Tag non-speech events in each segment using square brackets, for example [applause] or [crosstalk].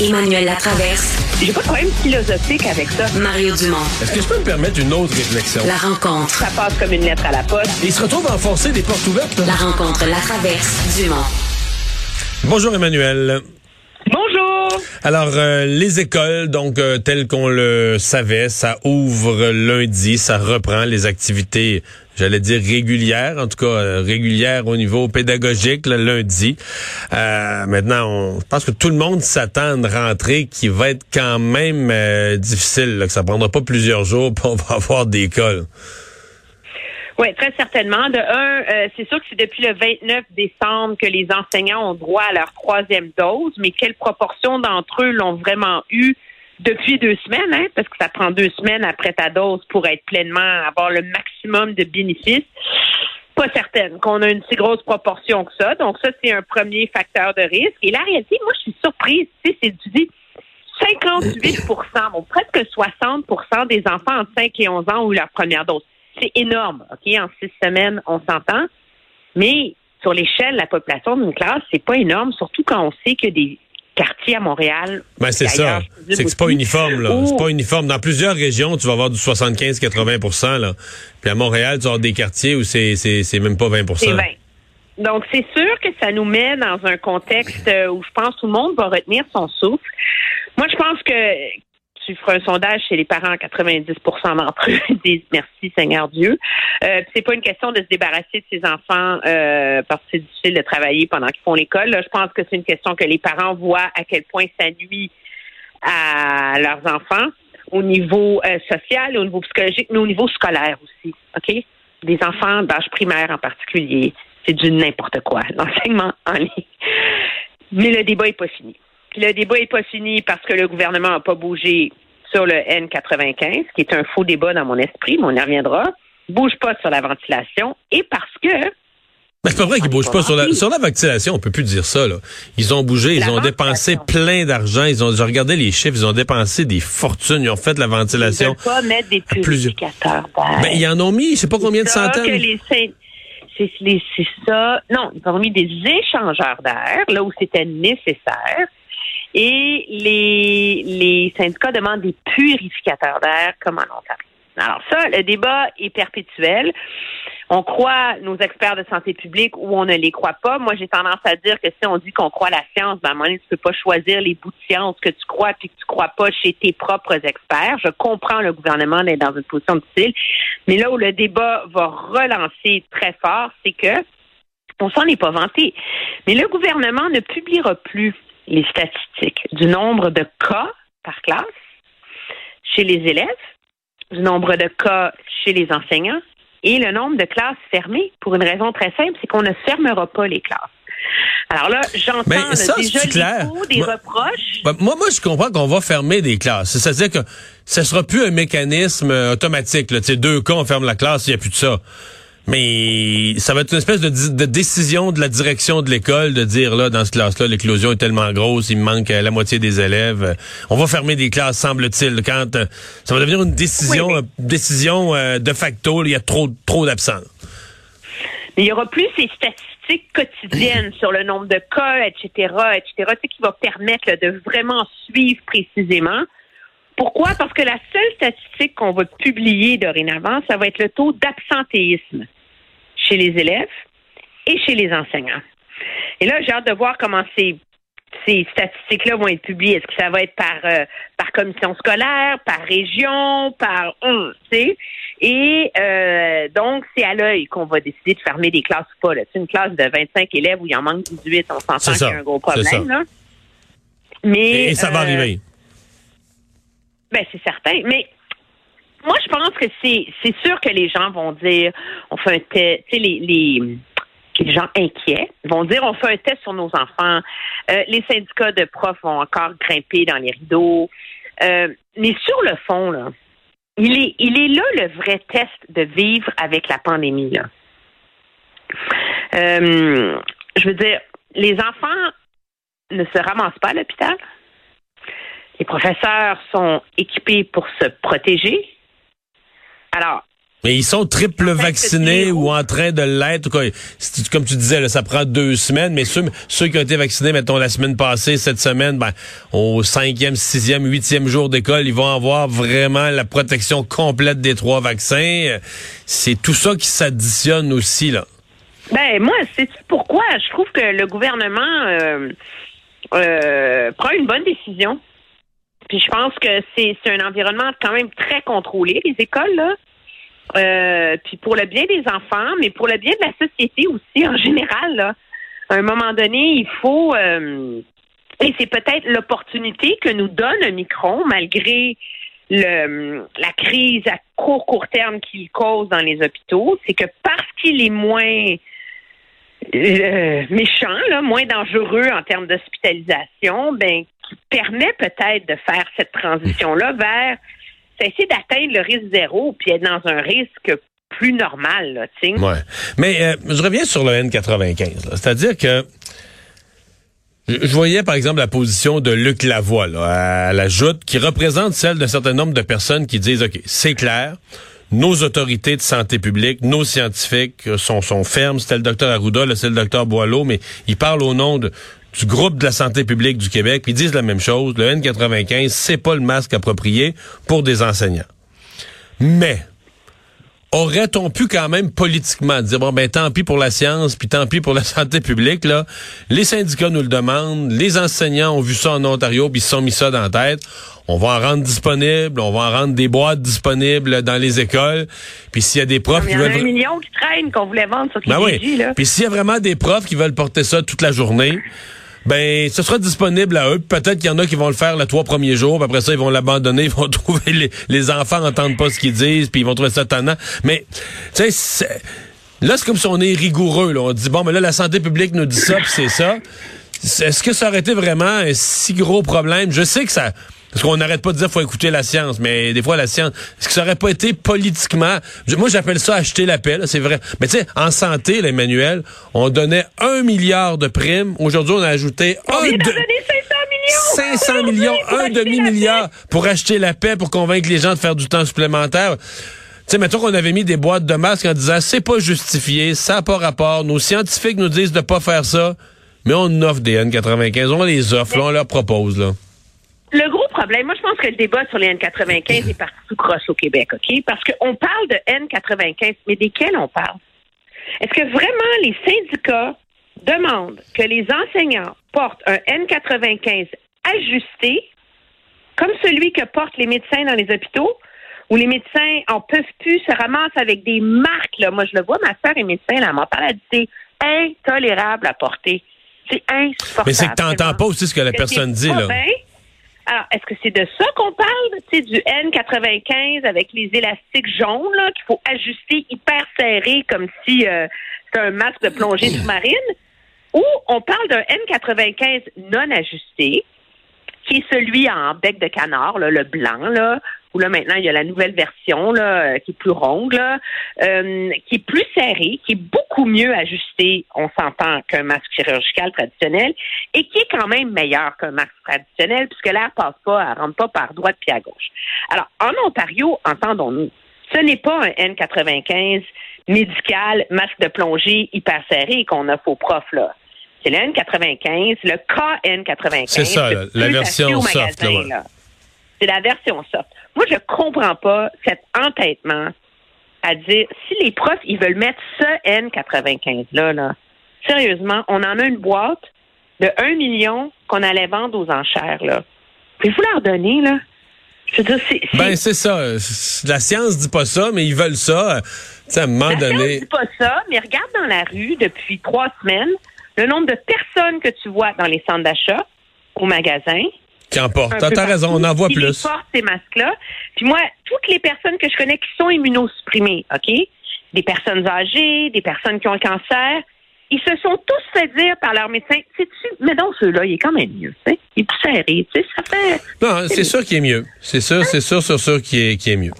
Emmanuel Latraverse. J'ai pas de problème philosophique avec ça. Mario Dumont. Est-ce que je peux me permettre une autre réflexion? La rencontre. Ça passe comme une lettre à la poste. Il se retrouve à enfoncer des portes ouvertes? La rencontre, la traverse, Dumont. Bonjour Emmanuel. Bonjour. Alors, euh, les écoles, donc, euh, telles qu'on le savait, ça ouvre lundi, ça reprend les activités, j'allais dire régulières, en tout cas euh, régulières au niveau pédagogique, le lundi. maintenant, on, je pense que tout le monde s'attend à une rentrée qui va être quand même difficile, là, que ça prendra pas plusieurs jours pour [laughs] avoir d'école. Oui, très certainement. De un, euh, c'est sûr que c'est depuis le 29 décembre que les enseignants ont droit à leur troisième dose, mais quelle proportion d'entre eux l'ont vraiment eu? Depuis deux semaines, hein, parce que ça prend deux semaines après ta dose pour être pleinement, avoir le maximum de bénéfices. Pas certaine qu'on a une si grosse proportion que ça. Donc ça, c'est un premier facteur de risque. Et la réalité, moi, je suis surprise. Tu sais, c'est du 58 bon, presque 60% des enfants entre 5 et 11 ans ont eu leur première dose c'est énorme, OK? En six semaines, on s'entend. Mais sur l'échelle de la population d'une classe, c'est pas énorme, surtout quand on sait que des quartiers à Montréal. Ben c'est ça. C'est que c'est pas uniforme, là. C'est pas uniforme. Dans plusieurs régions, tu vas avoir du 75-80% là. Puis à Montréal, tu vas avoir des quartiers où c'est, c'est, même pas 20 C'est 20. Donc, c'est sûr que ça nous met dans un contexte où je pense que tout le monde va retenir son souffle. Moi, je pense que tu feras un sondage chez les parents, 90% d'entre eux [laughs] disent merci Seigneur Dieu. Euh, c'est pas une question de se débarrasser de ses enfants euh, parce que c'est difficile de travailler pendant qu'ils font l'école. Je pense que c'est une question que les parents voient à quel point ça nuit à leurs enfants au niveau euh, social, au niveau psychologique, mais au niveau scolaire aussi. OK? Des enfants d'âge primaire en particulier, c'est du n'importe quoi, [laughs] l'enseignement en ligne. Mais le débat est pas fini. Le débat n'est pas fini parce que le gouvernement n'a pas bougé sur le N95, qui est un faux débat dans mon esprit, mais on y reviendra. Bouge pas sur la ventilation et parce que mais c'est pas vrai qu'ils bougent pas sur la sur la ventilation, on peut plus dire ça là. Ils ont bougé, ils ont dépensé plein d'argent, ils ont j'ai regardé les chiffres, ils ont dépensé des fortunes, ils ont fait la ventilation. Ils pas mettre des purificateurs d'air. Mais ils en ont mis, je sais pas combien de centaines. c'est ça. Non, ils ont mis des échangeurs d'air là où c'était nécessaire. Et les, les syndicats demandent des purificateurs d'air comme en Ontario. Alors ça, le débat est perpétuel. On croit nos experts de santé publique ou on ne les croit pas. Moi, j'ai tendance à dire que si on dit qu'on croit la science, ben, à un moment donné, tu peux pas choisir les bouts de science que tu crois puis que tu crois pas chez tes propres experts. Je comprends le gouvernement d'être dans une position difficile. Mais là où le débat va relancer très fort, c'est que on s'en est pas vanté. Mais le gouvernement ne publiera plus les statistiques du nombre de cas par classe chez les élèves, du nombre de cas chez les enseignants et le nombre de classes fermées pour une raison très simple, c'est qu'on ne fermera pas les classes. Alors là, j'entends déjà clair. des reproches. Ben, moi, moi, je comprends qu'on va fermer des classes. C'est-à-dire que ce sera plus un mécanisme euh, automatique. Là. deux cas, on ferme la classe, il n'y a plus de ça. Mais ça va être une espèce de, décision de la direction de l'école de dire là dans cette classe-là l'éclosion est tellement grosse, il manque la moitié des élèves. On va fermer des classes semble-t-il quand euh, ça va devenir une décision euh, décision euh, de facto, il y a trop trop d'absents. Mais il y aura plus ces statistiques quotidiennes [clears throat] sur le nombre de cas, etc., etc., qui va permettre de vraiment suivre précisément. Pourquoi? Parce que la seule statistique qu'on va publier dorénavant, ça va être le taux d'absentéisme chez les élèves et chez les enseignants. Et là, j'ai hâte de voir comment ces, ces statistiques-là vont être publiées. Est-ce que ça va être par, euh, par commission scolaire, par région, par tu sais? Et euh, donc, c'est à l'œil qu'on va décider de fermer des classes ou pas. C'est une classe de 25 élèves où il en manque 18, on s'entend qu'il y a un gros problème. Là. Mais, et, ça va euh, arriver. Ben, c'est certain. Mais moi, je pense que c'est, sûr que les gens vont dire, on fait un test, tu sais, les, les, les, gens inquiets vont dire, on fait un test sur nos enfants. Euh, les syndicats de profs vont encore grimper dans les rideaux. Euh, mais sur le fond, là, il est, il est là le vrai test de vivre avec la pandémie. Euh, je veux dire, les enfants ne se ramassent pas à l'hôpital. Les professeurs sont équipés pour se protéger. Alors, Mais ils sont triple vaccinés ou en train de l'être. Comme tu disais, là, ça prend deux semaines, mais ceux, ceux qui ont été vaccinés, mettons, la semaine passée, cette semaine, ben, au cinquième, sixième, huitième jour d'école, ils vont avoir vraiment la protection complète des trois vaccins. C'est tout ça qui s'additionne aussi, là. Ben, moi, c'est pourquoi? Je trouve que le gouvernement euh, euh, prend une bonne décision. Puis je pense que c'est un environnement quand même très contrôlé, les écoles, là. Euh, puis pour le bien des enfants, mais pour le bien de la société aussi en général. Là. À un moment donné, il faut euh, et c'est peut-être l'opportunité que nous donne un micron, malgré la crise à court court terme qu'il cause dans les hôpitaux, c'est que parce qu'il est moins euh, méchant, moins dangereux en termes d'hospitalisation, ben permet peut-être de faire cette transition-là vers essayer d'atteindre le risque zéro puis être dans un risque plus normal, là, tu Ouais. Mais euh, je reviens sur le N95. C'est-à-dire que je voyais, par exemple, la position de Luc Lavoie là, à la joute, qui représente celle d'un certain nombre de personnes qui disent, OK, c'est clair, nos autorités de santé publique, nos scientifiques sont, sont fermes. C'était le docteur Arruda, c'est le docteur Boileau, mais il parle au nom de, du groupe de la santé publique du Québec, puis ils disent la même chose. Le N95, c'est pas le masque approprié pour des enseignants. Mais aurait-on pu quand même politiquement dire bon ben tant pis pour la science puis tant pis pour la [laughs] santé publique là les syndicats nous le demandent les enseignants ont vu ça en Ontario puis ils se sont mis ça dans la tête on va en rendre disponible on va en rendre des boîtes disponibles dans les écoles puis s'il y a des profs qui veulent un million qui traînent qu'on voulait vendre sur ben oui. puis s'il y a vraiment des profs qui veulent porter ça toute la journée ben ce sera disponible à eux. Peut-être qu'il y en a qui vont le faire les trois premiers jours, puis après ça, ils vont l'abandonner, [laughs] ils vont trouver les, les enfants n'entendent pas ce qu'ils disent, puis ils vont trouver ça tannant. Mais tu sais, là, c'est comme si on est rigoureux. Là. On dit bon, mais là, la santé publique nous dit ça, puis c'est ça. Est-ce que ça aurait été vraiment un si gros problème? Je sais que ça parce qu'on n'arrête pas de dire faut écouter la science, mais des fois la science, est-ce que ça aurait pas été politiquement, moi j'appelle ça acheter la paix, c'est vrai. Mais tu sais, en santé, là, Emmanuel, on donnait un milliard de primes. Aujourd'hui, on a ajouté un de... 500 millions. 500 millions, un demi-milliard pour acheter la paix, pour convaincre les gens de faire du temps supplémentaire. Tu sais, mettons qu'on avait mis des boîtes de masques en disant c'est pas justifié, ça n'a pas rapport, nos scientifiques nous disent de pas faire ça, mais on offre des N95, on les offre, là, on leur propose, là. Le gros problème, moi, je pense que le débat sur les N95 est parti tout croche au Québec, OK? Parce qu'on parle de N95, mais desquels on parle? Est-ce que vraiment les syndicats demandent que les enseignants portent un N95 ajusté, comme celui que portent les médecins dans les hôpitaux, où les médecins en peuvent plus, se ramassent avec des marques, là? Moi, je le vois, ma soeur est médecin, là, elle m'en parle, elle dit, c'est intolérable à porter. C'est insupportable. Mais c'est que t'entends pas aussi ce que la personne dit, là. Alors, est-ce que c'est de ça qu'on parle, tu sais, du N95 avec les élastiques jaunes, là, qu'il faut ajuster hyper serré comme si euh, c'était un masque de plongée sous-marine? Ou on parle d'un N95 non ajusté, qui est celui en bec de canard, le blanc, là, où là maintenant il y a la nouvelle version là, euh, qui est plus ronde, euh, qui est plus serrée, qui est beaucoup mieux ajustée, on s'entend, qu'un masque chirurgical traditionnel, et qui est quand même meilleur qu'un masque traditionnel, puisque l'air passe pas, elle rentre pas par droite puis à gauche. Alors, en Ontario, entendons-nous, ce n'est pas un N95 médical, masque de plongée hyper serré qu'on offre aux profs, là. C'est le N95, le KN95. C'est ça, la version soft. Là, C'est la version soft. Moi, je comprends pas cet entêtement à dire si les profs ils veulent mettre ce N95 là, là, sérieusement, on en a une boîte de 1 million qu'on allait vendre aux enchères là. Pouvez-vous leur donner là? Je veux dire, c'est, Ben, c'est ça. La science dit pas ça, mais ils veulent ça. à un moment la donné. Science dit pas ça, mais regarde dans la rue depuis trois semaines le nombre de personnes que tu vois dans les centres d'achat, au magasin, qui en portent. T'as raison, on en voit plus. Qui portent ces masques-là. Puis moi, toutes les personnes que je connais qui sont immunosupprimées, OK? Des personnes âgées, des personnes qui ont un cancer, ils se sont tous fait dire par leur médecin, sais-tu, mais dans ceux-là, il est quand même mieux, tu sais. Il est plus serré, tu sais, ça fait... Non, c'est sûr qu'il est mieux. C'est sûr, c'est sûr, c'est sûr qu'il est, est mieux.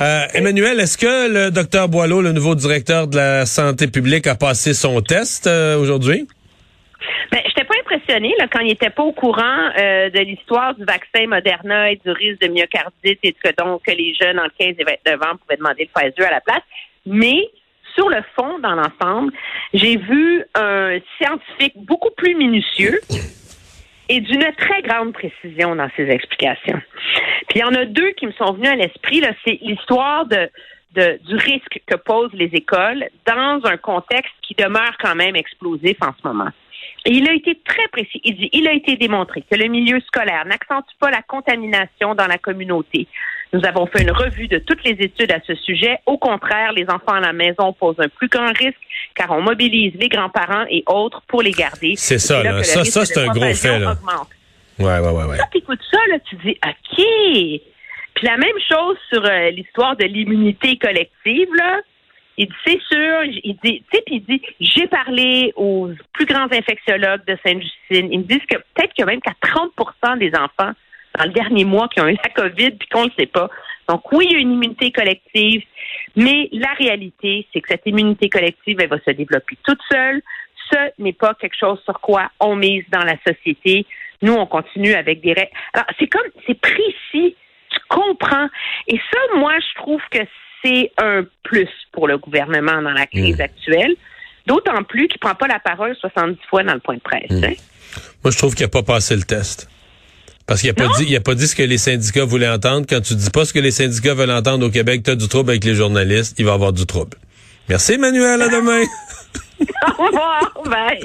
Euh, Emmanuel, est-ce que le docteur Boileau, le nouveau directeur de la santé publique, a passé son test euh, aujourd'hui? Ben, j'étais pas impressionnée quand il était pas au courant euh, de l'histoire du vaccin Moderna et du risque de myocardite et que donc les jeunes entre 15 et 29 ans pouvaient demander le Pfizer à la place. Mais sur le fond, dans l'ensemble, j'ai vu un scientifique beaucoup plus minutieux et d'une très grande précision dans ses explications. Puis il y en a deux qui me sont venus à l'esprit. C'est l'histoire de, de, du risque que posent les écoles dans un contexte qui demeure quand même explosif en ce moment. Et il a été très précis. Il dit, il a été démontré que le milieu scolaire n'accentue pas la contamination dans la communauté. Nous avons fait une revue de toutes les études à ce sujet. Au contraire, les enfants à la maison posent un plus grand risque car on mobilise les grands-parents et autres pour les garder. C'est ça, là. Ça, ça c'est un gros fait, là. Augmente. Ouais, ouais, ouais, ouais. Quand tu écoutes ça, là, tu dis, OK. Puis la même chose sur euh, l'histoire de l'immunité collective, là. Il dit, c'est sûr, il dit, tu sais, puis il dit, j'ai parlé aux plus grands infectiologues de Sainte-Justine. Ils me disent que peut-être qu'il y a même qu'à 30% des enfants dans le dernier mois qui ont eu la COVID puis qu'on ne le sait pas. Donc oui, il y a une immunité collective, mais la réalité, c'est que cette immunité collective, elle va se développer toute seule. Ce n'est pas quelque chose sur quoi on mise dans la société. Nous, on continue avec des règles. Alors, c'est comme, c'est précis, tu comprends. Et ça, moi, je trouve que c'est un plus pour le gouvernement dans la crise Mm. actuelle. D'autant plus qu'il prend pas la parole 70 fois dans le point de presse. Mm. hein. Moi, je trouve qu'il n'a pas passé le test. Parce qu'il n'a pas dit, il a pas dit ce que les syndicats voulaient entendre. Quand tu dis pas ce que les syndicats veulent entendre au Québec, tu as du trouble avec les journalistes, il va y avoir du trouble. Merci, Emmanuel. À demain. [laughs] [laughs] Au revoir. Bye.